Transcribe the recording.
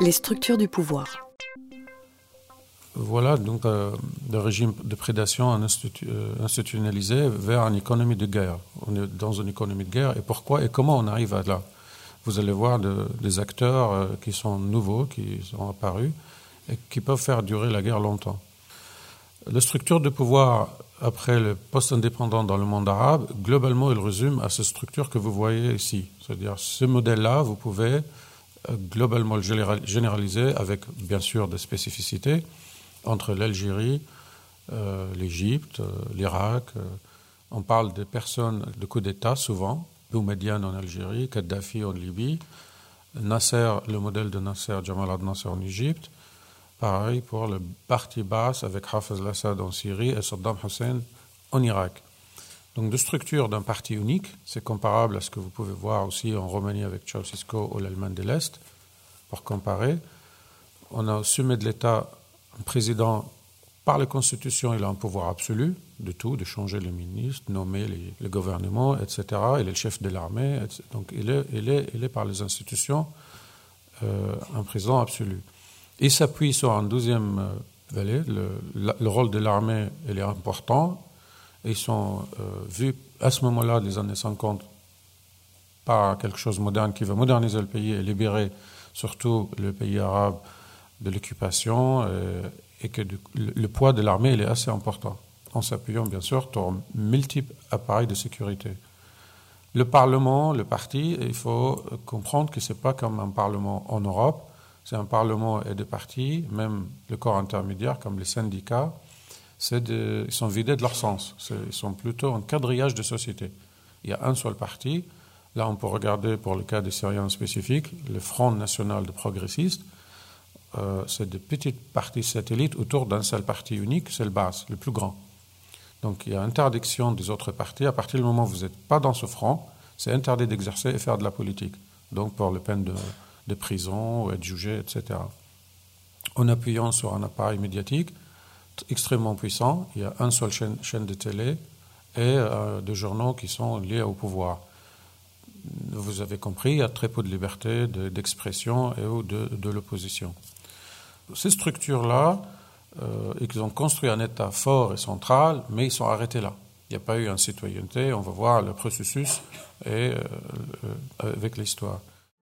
Les structures du pouvoir. Voilà donc euh, le régime de prédation euh, institutionnalisé vers une économie de guerre. On est dans une économie de guerre et pourquoi et comment on arrive à là? Vous allez voir des acteurs euh, qui sont nouveaux, qui sont apparus et qui peuvent faire durer la guerre longtemps. La structure de pouvoir après le post-indépendant dans le monde arabe, globalement, il résume à cette structure que vous voyez ici. C'est-à-dire, ce modèle-là, vous pouvez globalement le généraliser avec, bien sûr, des spécificités entre l'Algérie, euh, l'Égypte, euh, l'Irak. on parle des personnes de coup d'État, souvent. Boumediene en Algérie, Kadhafi en Libye, Nasser, le modèle de Nasser, Jamal al-Nasser en Égypte, Pareil pour le parti basse avec Hafez al-Assad en Syrie et Saddam Hussein en Irak. Donc, de structure d'un parti unique, c'est comparable à ce que vous pouvez voir aussi en Roumanie avec Ceausescu ou l'Allemagne de l'Est, pour comparer. On a au sommet de l'État un président, par la Constitution, il a un pouvoir absolu de tout, de changer les ministres, nommer les, le gouvernement, etc. Il est le chef de l'armée, donc il est, il, il par les institutions euh, un président absolu. Il s'appuie sur un deuxième euh, volet. Le, rôle de l'armée est important. Ils sont euh, vus à ce moment-là, des années 50, par quelque chose de moderne qui va moderniser le pays et libérer surtout le pays arabe de l'occupation euh, et que le, poids de l'armée est assez important, en s'appuyant bien sûr sur multiples appareils de sécurité. Le Parlement, le parti, il faut comprendre que ce n'est pas comme un Parlement en Europe c'est un parlement et des partis, même le corps intermédiaire comme les syndicats, de, ils sont vidés de leur sens. Ils sont plutôt un quadrillage de société. Il y a un seul parti. Là, on peut regarder pour le cas des Syriens spécifiques, le Front national de progressistes. Euh, c'est des petites partis satellites autour d'un seul parti unique, c'est le base, le plus grand. Donc il y a interdiction des autres partis. À partir du moment où vous n'êtes pas dans ce front, c'est interdit d'exercer et faire de la politique. Donc pour le peine de, de prison ou être jugé, etc. En appuyant sur un appareil médiatique extrêmement puissant, il y a un seul chaîne, de télé et euh, des journaux qui sont liés au pouvoir. Vous avez compris, il y a très peu de liberté d'expression et ou de, de l'opposition. Ces structures-là, euh, ils ont construit un État fort et central, mais ils sont arrêtés là. Il n'y a pas eu une citoyenneté, on va voir le processus et, euh, avec l'histoire.